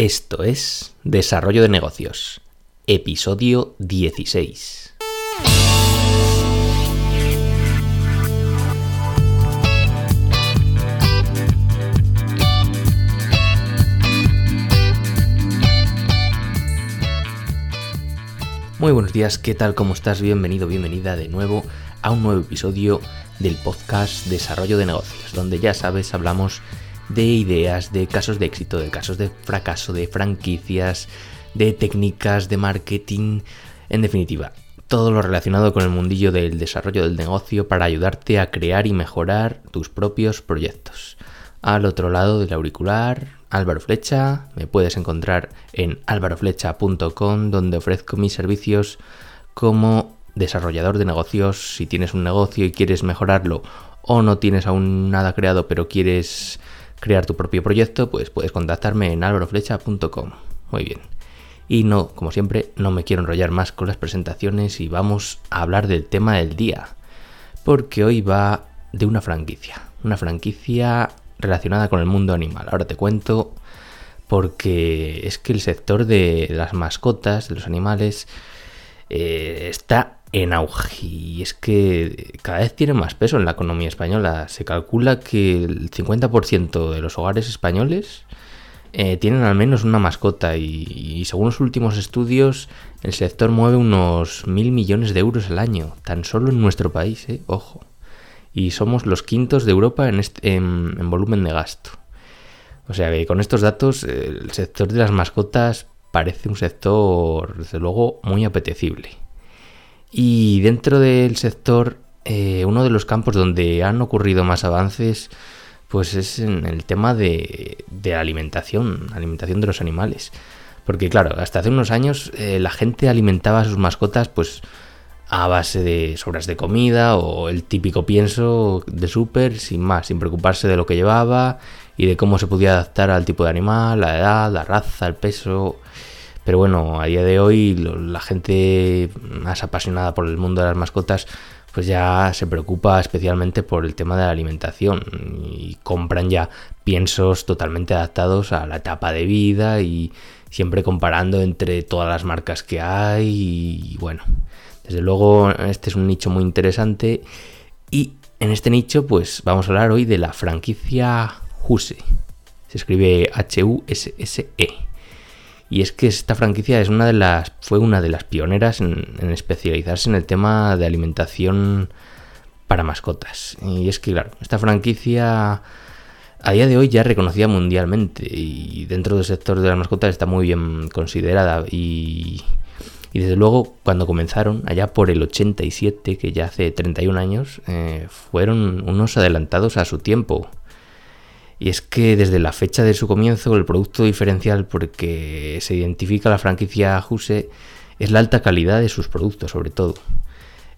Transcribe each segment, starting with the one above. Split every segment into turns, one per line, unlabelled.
Esto es Desarrollo de Negocios, episodio 16. Muy buenos días, ¿qué tal? ¿Cómo estás? Bienvenido, bienvenida de nuevo a un nuevo episodio del podcast Desarrollo de Negocios, donde ya sabes, hablamos de ideas, de casos de éxito, de casos de fracaso, de franquicias, de técnicas de marketing, en definitiva, todo lo relacionado con el mundillo del desarrollo del negocio para ayudarte a crear y mejorar tus propios proyectos. Al otro lado del auricular, Álvaro Flecha, me puedes encontrar en álvaroflecha.com donde ofrezco mis servicios como desarrollador de negocios. Si tienes un negocio y quieres mejorarlo o no tienes aún nada creado pero quieres crear tu propio proyecto, pues puedes contactarme en alvaroflecha.com. Muy bien. Y no, como siempre, no me quiero enrollar más con las presentaciones y vamos a hablar del tema del día. Porque hoy va de una franquicia. Una franquicia relacionada con el mundo animal. Ahora te cuento porque es que el sector de las mascotas, de los animales, eh, está en auge y es que cada vez tiene más peso en la economía española. Se calcula que el 50% de los hogares españoles eh, tienen al menos una mascota y, según los últimos estudios el sector mueve unos mil millones de euros al año, tan solo en nuestro país, eh, ojo. Y somos los quintos de Europa en, en volumen de gasto. O sea que con estos datos el sector de las mascotas parece un sector, desde luego, muy apetecible. Y dentro del sector, eh, uno de los campos donde han ocurrido más avances, pues es en el tema de, de alimentación, alimentación de los animales. Porque claro, hasta hace unos años eh, la gente alimentaba a sus mascotas pues a base de sobras de comida o el típico pienso de súper, sin más, sin preocuparse de lo que llevaba y de cómo se podía adaptar al tipo de animal, la edad, la raza, el peso. Pero bueno, a día de hoy la gente más apasionada por el mundo de las mascotas pues ya se preocupa especialmente por el tema de la alimentación y compran ya piensos totalmente adaptados a la etapa de vida y siempre comparando entre todas las marcas que hay y bueno, desde luego este es un nicho muy interesante y en este nicho pues vamos a hablar hoy de la franquicia Huse. Se escribe H-U-S-S-E. Y es que esta franquicia es una de las, fue una de las pioneras en, especializarse en el tema de alimentación para mascotas. Y es que, claro, esta franquicia a día de hoy ya es reconocida mundialmente y dentro del sector de las mascotas está muy bien considerada. Y, desde luego, cuando comenzaron, allá por el 87, que ya hace 31 años, eh, fueron unos adelantados a su tiempo. Y es que desde la fecha de su comienzo, el producto diferencial porque se identifica la franquicia Huse es la alta calidad de sus productos, sobre todo.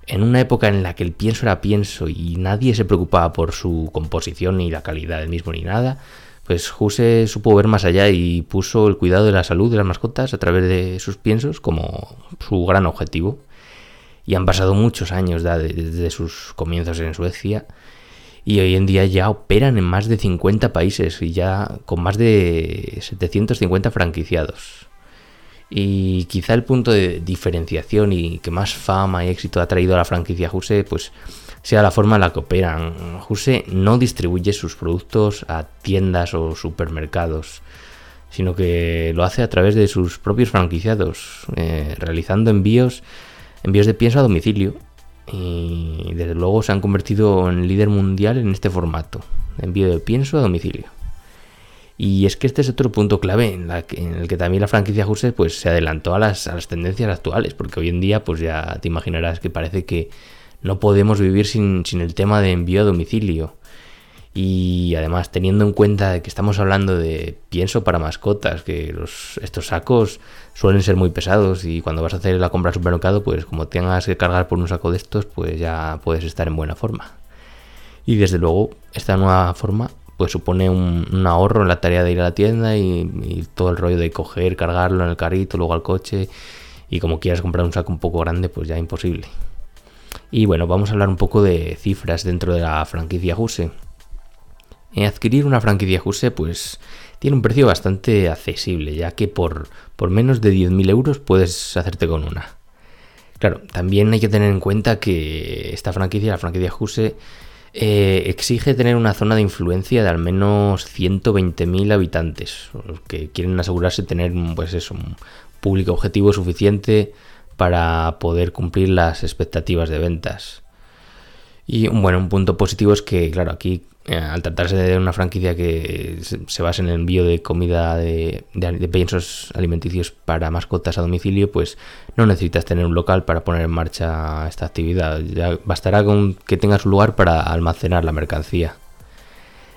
En una época en la que el pienso era pienso y nadie se preocupaba por su composición ni la calidad del mismo ni nada, pues Huse supo ver más allá y puso el cuidado de la salud de las mascotas a través de sus piensos como su gran objetivo. Y han pasado muchos años desde sus comienzos en Suecia y hoy en día ya operan en más de 50 países y ya con más de 750 franquiciados. Y quizá el punto de diferenciación y que más fama y éxito ha traído a la franquicia Juse, pues sea la forma en la que operan. Juse no distribuye sus productos a tiendas o supermercados, sino que lo hace a través de sus propios franquiciados, eh, realizando envíos, envíos de pienso a domicilio y desde luego se han convertido en líder mundial en este formato, envío de pienso a domicilio. Y es que este es otro punto clave en, el que también la franquicia Huse pues, se adelantó a las, tendencias actuales, porque hoy en día pues ya te imaginarás que parece que no podemos vivir sin el tema de envío a domicilio. Y además, teniendo en cuenta que estamos hablando de pienso para mascotas, que estos sacos suelen ser muy pesados y cuando vas a hacer la compra al supermercado, pues como tengas que cargar por un saco de estos, pues ya puedes estar en buena forma. Y desde luego, esta nueva forma pues supone un, ahorro en la tarea de ir a la tienda y, todo el rollo de coger, cargarlo en el carrito, luego al coche y como quieras comprar un saco un poco grande, pues ya imposible. Y bueno, vamos a hablar un poco de cifras dentro de la franquicia Huse. Adquirir una franquicia Juse pues tiene un precio bastante accesible, ya que por, por menos de 10.000 euros puedes hacerte con una. Claro, también hay que tener en cuenta que esta franquicia, la franquicia Juse, eh, exige tener una zona de influencia de al menos 120.000 habitantes, que quieren asegurarse tener pues eso, un público objetivo suficiente para poder cumplir las expectativas de ventas. Y bueno, un punto positivo es que, claro, aquí eh, al tratarse de una franquicia que se, basa en el envío de comida de, de, piensos alimenticios para mascotas a domicilio, pues no necesitas tener un local para poner en marcha esta actividad. Ya bastará con que tengas un lugar para almacenar la mercancía.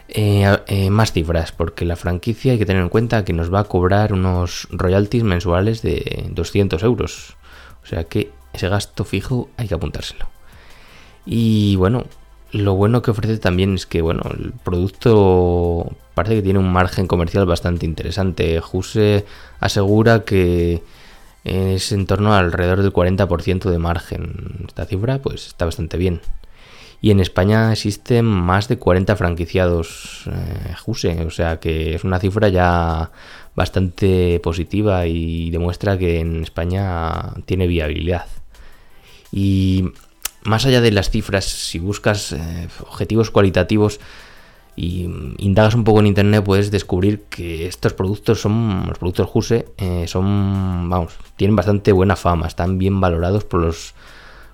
Eh, eh, más cifras, porque la franquicia hay que tener en cuenta que nos va a cobrar unos royalties mensuales de 200 euros. O sea que ese gasto fijo hay que apuntárselo. Y bueno, lo bueno que ofrece también es que, bueno, el producto parece que tiene un margen comercial bastante interesante. Juse asegura que es en torno alrededor del 40% de margen. Esta cifra, pues, está bastante bien. Y en España existen más de 40 franquiciados eh, Juse, o sea que es una cifra ya bastante positiva y demuestra que en España tiene viabilidad. Y más allá de las cifras, si buscas eh, objetivos cualitativos y indagas un poco en internet, puedes descubrir que estos productos son, los productos Juse, eh, son, vamos, tienen bastante buena fama, están bien valorados por los,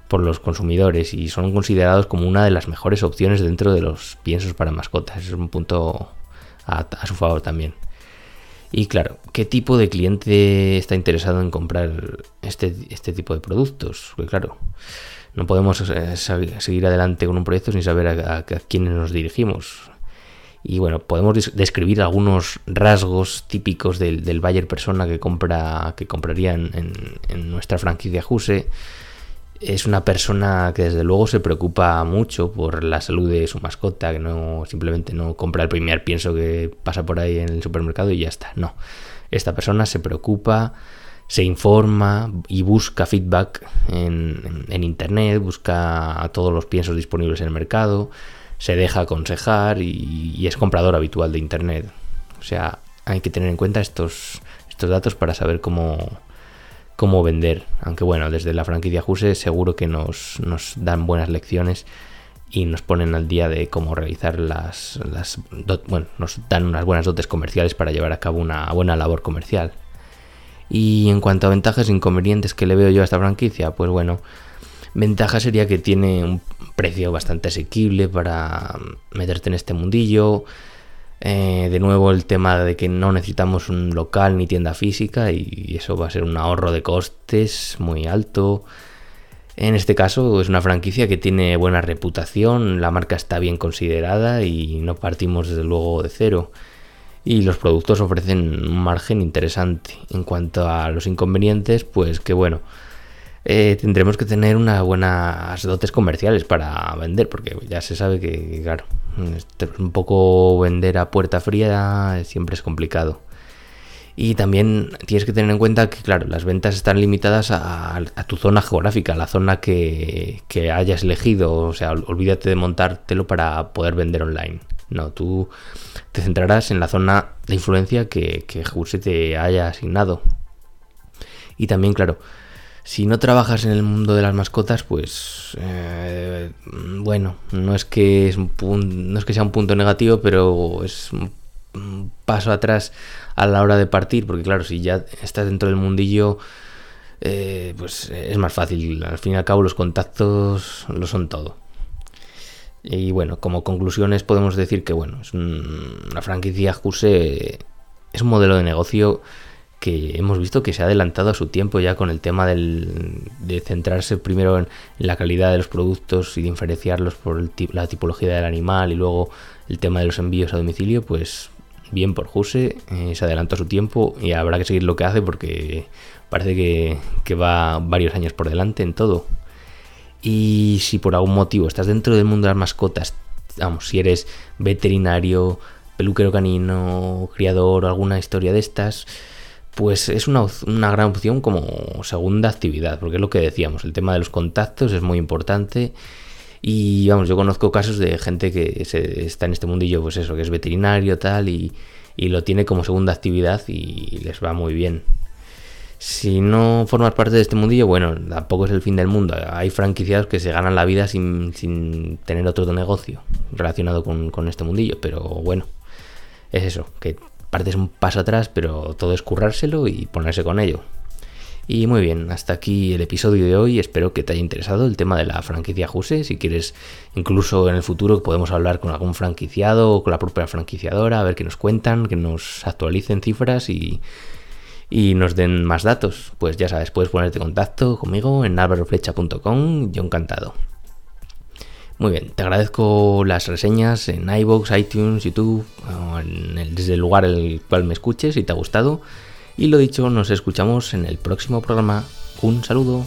por los consumidores y son considerados como una de las mejores opciones dentro de los piensos para mascotas. es un punto a, su favor también. Y claro, ¿qué tipo de cliente está interesado en comprar este, este tipo de productos? Pues claro, no podemos eh, seguir adelante con un proyecto sin saber a, quiénes nos dirigimos. Y bueno, podemos describir algunos rasgos típicos del, del buyer persona que compra que compraría en, nuestra franquicia Juse. Es una persona que desde luego se preocupa mucho por la salud de su mascota, que no simplemente no compra el primer pienso que pasa por ahí en el supermercado y ya está. No. Esta persona se preocupa se informa y busca feedback en, internet, busca todos los piensos disponibles en el mercado, se deja aconsejar y, es comprador habitual de internet. O sea, hay que tener en cuenta estos, estos datos para saber cómo, cómo vender. Aunque bueno, desde la franquicia Juse seguro que nos, nos dan buenas lecciones y nos ponen al día de cómo realizar las, las bueno, nos dan unas buenas dotes comerciales para llevar a cabo una buena labor comercial. Y en cuanto a ventajas e inconvenientes que le veo yo a esta franquicia, pues bueno, ventaja sería que tiene un precio bastante asequible para meterte en este mundillo. Eh, de nuevo el tema de que no necesitamos un local ni tienda física y eso va a ser un ahorro de costes muy alto. En este caso es una franquicia que tiene buena reputación, la marca está bien considerada y no partimos desde luego de cero y los productos ofrecen un margen interesante. En cuanto a los inconvenientes, pues que bueno, eh, tendremos que tener unas buenas dotes comerciales para vender, porque ya se sabe que, claro, este, un poco vender a puerta fría siempre es complicado. Y también tienes que tener en cuenta que, claro, las ventas están limitadas a, tu zona geográfica, la zona que hayas elegido. O sea, olvídate de montártelo para poder vender online. No, tú te centrarás en la zona de influencia que, que Juse te haya asignado. Y también, claro, si no trabajas en el mundo de las mascotas, pues eh, bueno, no es que es un no es que sea un punto negativo, pero es un paso atrás a la hora de partir, porque claro, si ya estás dentro del mundillo, eh, pues es más fácil. Al fin y al cabo, los contactos lo son todo. Y bueno, como conclusiones podemos decir que bueno, es una franquicia Juse es un modelo de negocio que hemos visto que se ha adelantado a su tiempo ya con el tema del, de centrarse primero en, la calidad de los productos y diferenciarlos por la tipología del animal y luego el tema de los envíos a domicilio, pues bien por Juse, eh, se adelantó a su tiempo y habrá que seguir lo que hace porque parece que va varios años por delante en todo. Y si por algún motivo estás dentro del mundo de las mascotas, vamos, si eres veterinario, peluquero canino, criador alguna historia de estas, pues es una, una, gran opción como segunda actividad, porque es lo que decíamos, el tema de los contactos es muy importante Y vamos, yo conozco casos de gente que está en este mundillo, pues eso, que es veterinario tal, y, y lo tiene como segunda actividad y les va muy bien. Si no formas parte de este mundillo, bueno, tampoco es el fin del mundo. Hay franquiciados que se ganan la vida sin, sin tener otro negocio relacionado con, con, este mundillo, pero bueno, es eso, que partes un paso atrás, pero todo es currárselo y ponerse con ello. Y muy bien, hasta aquí el episodio de hoy. Espero que te haya interesado el tema de la franquicia Juse. Si quieres, incluso en el futuro podemos hablar con algún franquiciado o con la propia franquiciadora, a ver qué nos cuentan, que nos actualicen cifras y y nos den más datos, pues ya sabes, puedes ponerte en contacto conmigo en alvaroflecha.com, yo encantado. Muy bien, te agradezco las reseñas en iVoox, iTunes, YouTube, desde el lugar en el cual me escuches, si te ha gustado. Y lo dicho, nos escuchamos en el próximo programa. Un saludo.